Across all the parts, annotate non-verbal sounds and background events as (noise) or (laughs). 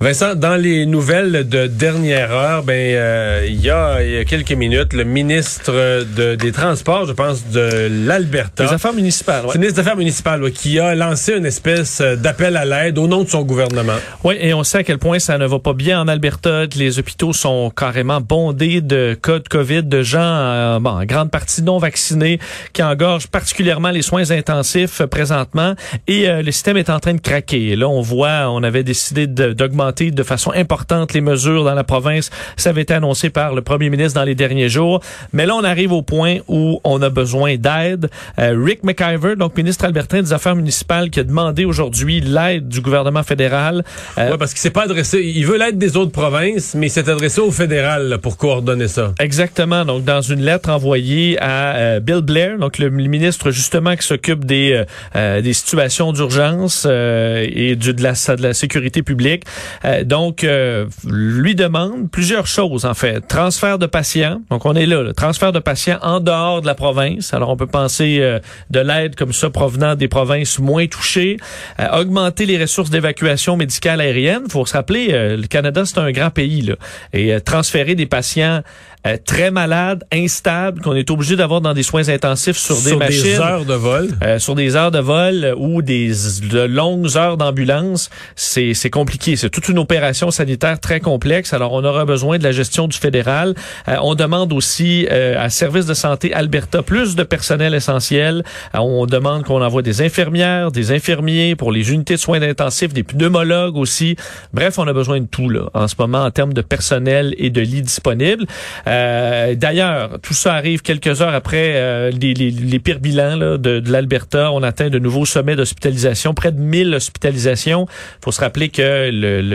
Vincent, dans les nouvelles de dernière heure, ben euh, il y, a, y a quelques minutes, le ministre de, des Transports, je pense, de l'Alberta. Des Affaires municipales, ouais. ministre des Affaires municipales, ouais, qui a lancé une espèce euh, d'appel à l'aide au nom de son gouvernement. Oui, et on sait à quel point ça ne va pas bien en Alberta. Les hôpitaux sont carrément bondés de cas de COVID, de gens, euh, bon, en grande partie non vaccinés, qui engorgent particulièrement les soins intensifs euh, présentement. Et le système est en train de craquer. Et là, on voit, on avait décidé d'augmenter de façon importante les mesures dans la province. Ça avait été annoncé par le premier ministre dans les derniers jours. Mais là, on arrive au point où on a besoin d'aide. Euh, Rick McIver, donc ministre albertain des Affaires municipales, qui a demandé aujourd'hui l'aide du gouvernement fédéral. Euh, ouais, parce qu'il s'est pas adressé. Il veut l'aide des autres provinces, mais il s'est adressé au fédéral pour coordonner ça. Exactement. Donc, dans une lettre envoyée à euh, Bill Blair, donc le, ministre justement qui s'occupe des des situations d'urgence et du, de la, de la sécurité publique. Euh, donc, euh, lui demande plusieurs choses, en fait. Transfert de patients. Donc, on est là, le transfert de patients en dehors de la province. Alors, on peut penser euh, de l'aide comme ça provenant des provinces moins touchées. augmenter les ressources d'évacuation médicale aérienne. Il faut se rappeler, le Canada, c'est un grand pays. Là, et transférer des patients euh, très malade, instable, qu'on est obligé d'avoir dans des soins intensifs sur, des machines. Sur des heures de vol. Euh, sur des heures de vol ou des de longues heures d'ambulance. C'est, c'est compliqué. C'est toute une opération sanitaire très complexe. Alors, on aura besoin de la gestion du fédéral. Euh, on demande aussi à Service de santé Alberta plus de personnel essentiel. on demande qu'on envoie des infirmières, des infirmiers pour les unités de soins intensifs, des pneumologues aussi. Bref, on a besoin de tout là en ce moment en termes de personnel et de lits disponibles. Euh, d'ailleurs, tout ça arrive quelques heures après euh, les, pires bilans de, l'Alberta. On atteint de nouveaux sommets d'hospitalisation, près de 1000 hospitalisations. Il faut se rappeler que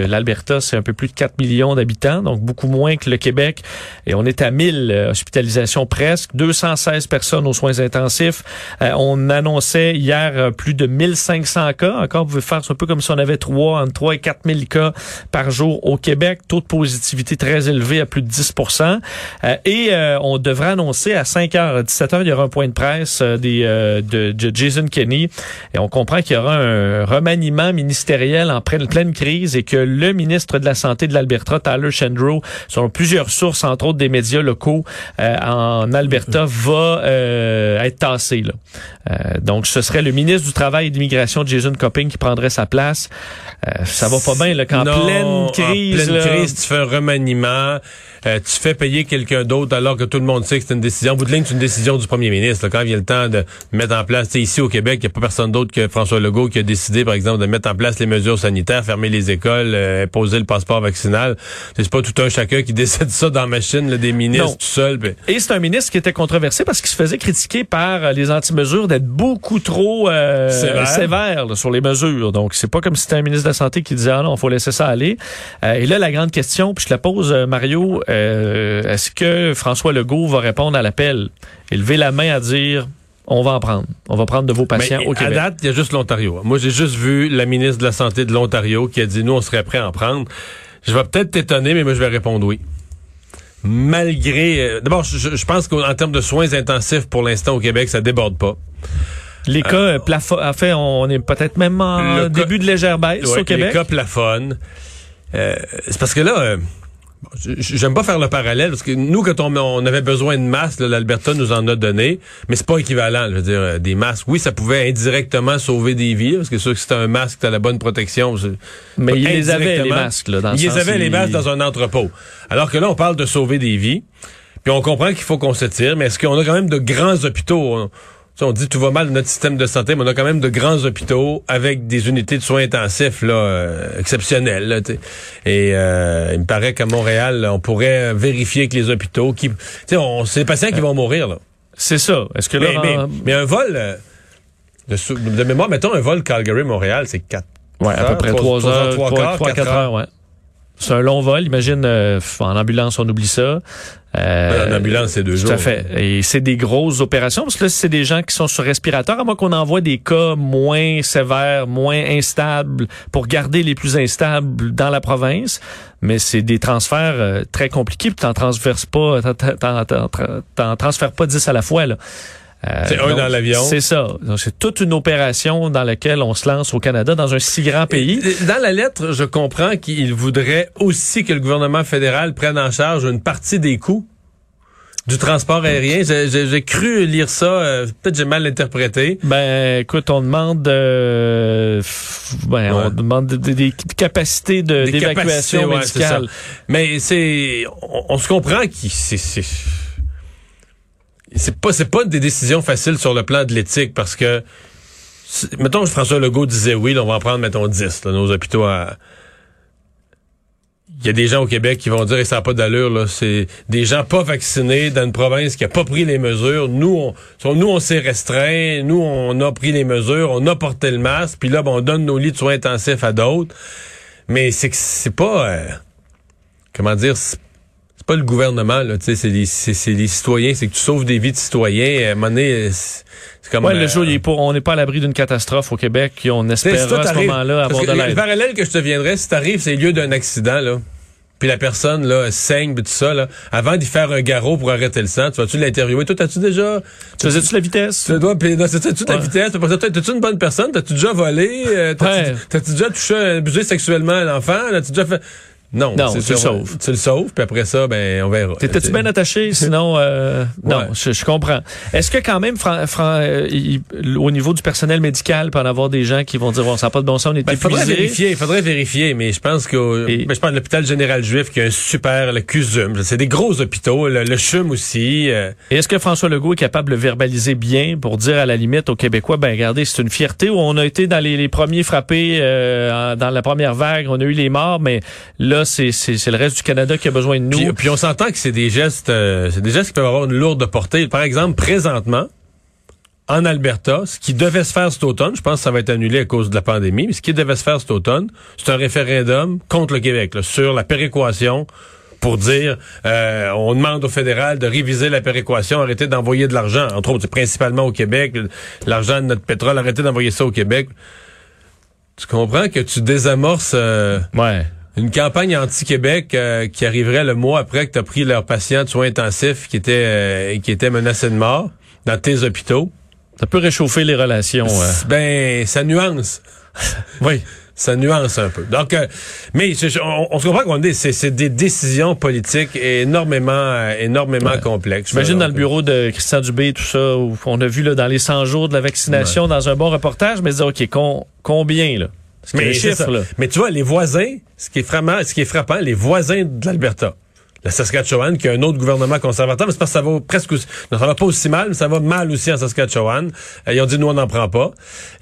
l'Alberta, c'est un peu plus de 4 millions d'habitants, donc beaucoup moins que le Québec. Et on est à 1000 euh, hospitalisations presque, 216 personnes aux soins intensifs. on annonçait hier plus de 1500 cas. Encore, vous pouvez faire un peu comme si on avait 3, entre 3 et 4000 cas par jour au Québec. Taux de positivité très élevé à plus de 10 euh, et euh, on devrait annoncer à 5h, 17h, il y aura un point de presse euh, des, de, Jason Kenney. Et on comprend qu'il y aura un remaniement ministériel en pleine, pleine crise et que le ministre de la Santé de l'Alberta, Tyler Shandro, selon plusieurs sources, entre autres des médias locaux en Alberta, va être tassé. Là. donc, ce serait le ministre du Travail et de l'Immigration, Jason Copping, qui prendrait sa place. ça va pas bien, là, qu'en pleine crise... En pleine crise, tu fais un remaniement, tu fais payer quelqu'un d'autre alors que tout le monde sait que c'est une décision. Au bout de ligne, c'est une décision du premier ministre. quand il vient le temps de mettre en place, ici au Québec, il n'y a pas personne d'autre que François Legault qui a décidé, par exemple, de mettre en place les mesures sanitaires, fermer les écoles, euh, imposer le passeport vaccinal. C'est pas tout un chacun qui (laughs) décide ça dans la machine, des ministres tout seul. Et c'est un ministre qui était controversé parce qu'il se faisait critiquer par euh, les anti-mesures d'être beaucoup trop euh, sévère, sur les mesures. Donc, c'est pas comme si c'était un ministre de la Santé qui disait, ah non, faut laisser ça aller. et là, la grande question, puis je la pose, Mario, est-ce que François Legault va répondre à l'appel et lever la main à dire on va en prendre. On va prendre de vos patients au Québec. À date, il y a juste l'Ontario. Moi, j'ai juste vu la ministre de la Santé de l'Ontario qui a dit, nous, on serait prêt à en prendre. Je vais peut-être t'étonner, mais moi, je vais répondre oui. Malgré... Euh, d'abord, je, pense qu'en termes de soins intensifs, pour l'instant, au Québec, ça déborde pas. Les cas euh, plafonnent. En fait, on est peut-être même en début de légère baisse au Québec. Les cas plafonnent. Euh, c'est parce que là... J'aime pas faire le parallèle parce que nous, quand on, avait besoin de masques, l'Alberta nous en a donné, mais c'est pas équivalent. Je veux dire, euh, des masques, oui, ça pouvait indirectement sauver des vies, parce que sûr que c'était un masque, t'as la bonne protection. Mais ils les avaient les masques là, dans Ils les avaient les masques dans un entrepôt. Alors que là, on parle de sauver des vies. Puis on comprend qu'il faut qu'on se tire, mais est-ce qu'on a quand même de grands hôpitaux? On dit tout va mal dans notre système de santé, mais on a quand même de grands hôpitaux avec des unités de soins intensifs là, euh, exceptionnelles. et euh, il me paraît qu'à Montréal, on pourrait vérifier que les hôpitaux, qui, on, c'est les patients qui vont mourir. là. C'est ça. Est-ce que là, mais, un vol euh, de, mémoire, mettons un vol Calgary-Montréal, c'est 4 Ouais, à peu près 3 heures, 3, 4 heures, ouais. C'est un long vol. Imagine, en ambulance, on oublie ça. Euh, en ambulance, c'est deux jours. Tout à fait. Et c'est des grosses opérations parce que là, c'est des gens qui sont sur respirateur, à moins qu'on envoie des cas moins sévères, moins instables pour garder les plus instables dans la province. Mais c'est des transferts euh, très compliqués. Puis t'en transfères pas, t'en transfères pas 10 à la fois là. Euh, C'est un donc, dans l'avion. C'est ça. Donc, C'est toute une opération dans laquelle on se lance au Canada, dans un si grand pays. Dans la lettre, je comprends qu'il voudrait aussi que le gouvernement fédéral prenne en charge une partie des coûts du transport aérien. J'ai- cru lire ça, euh, peut-être j'ai mal interprété. Ben, écoute, on demande, euh, ben, Ouais. on demande des, des capacités de- d'évacuation ouais, ça. médicale. Mais c'est, on, on se comprend qu'il c'est c'est pas c'est pas des décisions faciles sur le plan de l'éthique parce que mettons que François Legault disait oui, là, on va en prendre mettons 10 là, nos hôpitaux à il y a des gens au Québec qui vont dire et ça n'a pas d'allure là, c'est des gens pas vaccinés dans une province qui a pas pris les mesures. Nous on nous on s'est restreint, nous on a pris les mesures, on a porté le masque, puis là ben, on donne nos lits de soins intensifs à d'autres. Mais c'est que c'est pas euh, comment dire c'est c'est pas le gouvernement là, tu sais, c'est les c'est c'est les citoyens, c'est que tu sauves des vies de citoyens. À un moment donné, c'est comme Ouais, euh, le jour, il est pas- on n'est pas à l'abri d'une catastrophe au Québec. et On espère si à ce moment-là avoir que de Le l'aide. parallèle que je te viendrais, si t'arrives, c'est le lieu d'un accident là. Puis la personne là saigne pis tout ça là, avant d'y faire un garrot pour arrêter le sang, tu vas-tu l'interviewer? Toi, t'as-tu déjà Tu faisais-tu la vitesse? tu dois puis non, c'est tu ta Ouais. vitesse, puis t'as-tu une bonne personne, t'as-tu déjà volé, Euh, t'as-tu t'as-tu déjà touché, abusé sexuellement un enfant, t'as-tu déjà fait non, tu le sauves. Tu le sauves, puis après ça, ben, on verra. T'étais-tu bien attaché? Sinon, euh, (laughs) non, Ouais. je, je comprends. Est-ce que quand même, Fran- Fran- euh, il- au niveau du personnel médical, peut en avoir des gens qui vont dire, bon, ça n'a pas de bon sens, on est Ben, faudrait vérifier, il faudrait vérifier, mais je pense que Et- ben, je pense que l'hôpital général juif qui a un super, le CUSUM, c'est des gros hôpitaux, le, le CHUM aussi. euh, Et est-ce que François Legault est capable de le verbaliser bien pour dire à la limite aux Québécois, ben regardez, c'est une fierté où on a été dans les, les premiers frappés euh, dans la première vague, on a eu les morts, mais là, c'est le reste du Canada qui a besoin de nous. puis, puis on s'entend que c'est des gestes, euh, c'est des gestes qui peuvent avoir une lourde portée. Par exemple, présentement, en Alberta, ce qui devait se faire cet automne, je pense que ça va être annulé à cause de la pandémie, mais ce qui devait se faire cet automne, c'est un référendum contre le Québec là, sur la péréquation pour dire euh, on demande au fédéral de réviser la péréquation, arrêter d'envoyer de l'argent, entre autres, principalement au Québec, l'argent de notre pétrole, arrêter d'envoyer ça au Québec. Tu comprends que tu désamorces euh, ouais. Une campagne anti-Québec euh, qui arriverait le mois après que tu as pris leur patient de soins intensifs qui était euh, qui était menacé de mort dans tes hôpitaux. Ça peut réchauffer les relations. euh. Ben ça nuance. (laughs) Oui. Ça nuance un peu. Donc, euh, mais on, on se comprend qu'on dit c'est c'est des décisions politiques énormément euh, énormément Ouais. complexes. J'imagine dans le bureau de Christian Dubé, tout ça, où on a vu là, dans les 100 jours de la vaccination, dans un bon reportage, mais dire, OK, con- combien, là? Parce Mais, là. mais tu vois, les voisins, ce qui est frappant, ce qui est frappant, les voisins de l'Alberta, la Saskatchewan, qui a un autre gouvernement conservateur, mais c'est parce que ça va presque aussi, non, ça va pas aussi mal, mais ça va mal aussi en Saskatchewan. Euh, ils ont dit, nous, on n'en prend pas.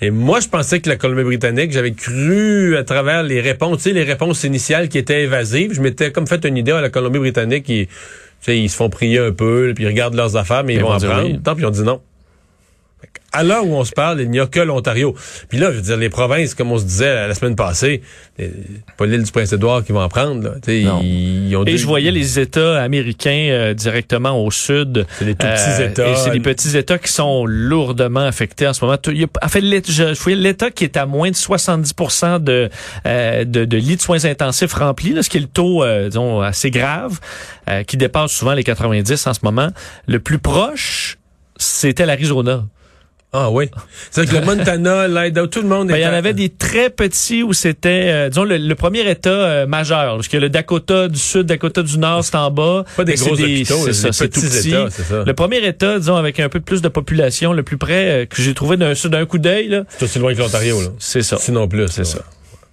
Et moi, je pensais que la Colombie-Britannique, j'avais cru à travers les réponses, tu sais, les réponses initiales qui étaient évasives, je m'étais comme fait une idée à la Colombie-Britannique, ils, tu sais, ils se font prier un peu, puis ils regardent leurs affaires, mais ils, Ils vont vont en dire prendre. oui. Tant, puis ils ont dit non. À l'heure où on se parle, il n'y a que l'Ontario. Puis là, je veux dire, les provinces, comme on se disait la semaine passée, pas l'île du Prince-Édouard qui va en prendre. Là. Ils, ont Et je voyais les États américains euh, directement au sud. C'est les tout petits Euh, États. Et c'est les petits États qui sont lourdement affectés en ce moment. Tout- il y a- en fait, je voyais l'État qui est à moins de 70 de, euh, de, de lits de soins intensifs remplis, là, ce qui est le taux, euh, disons, assez grave, euh, qui dépasse souvent les 90 en ce moment. Le plus proche, c'était l'Arizona. Ah oui. C'est que le Montana, l'Idaho, tout le monde Ben, il y en avait des très petits où c'était, euh, disons, le, le premier État euh, majeur. Parce que le Dakota du Sud, Dakota du Nord, c'est en bas. Pas des c'est gros hôpitaux, c'est ça, c'est tout petit. États, c'est ça. Le premier État, disons, avec un peu plus de population, le plus près, euh, que j'ai trouvé d'un d'un coup d'œil, là, C'est aussi loin que l'Ontario. là. c'est ça. Sinon plus. C'est ça.